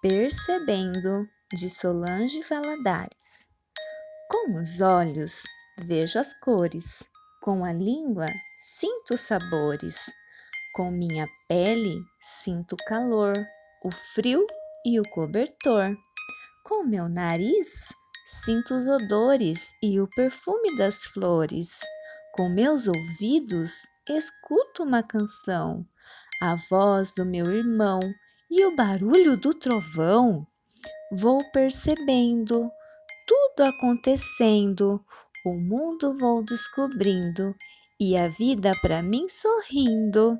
Percebendo, de Solange Valadares. Com os olhos vejo as cores, com a língua sinto sabores, com minha pele sinto o calor, o frio e o cobertor. Com meu nariz sinto os odores e o perfume das flores. Com meus ouvidos escuto uma canção, a voz do meu irmão e o barulho do trovão. Vou percebendo tudo acontecendo, o mundo vou descobrindo e a vida para mim sorrindo.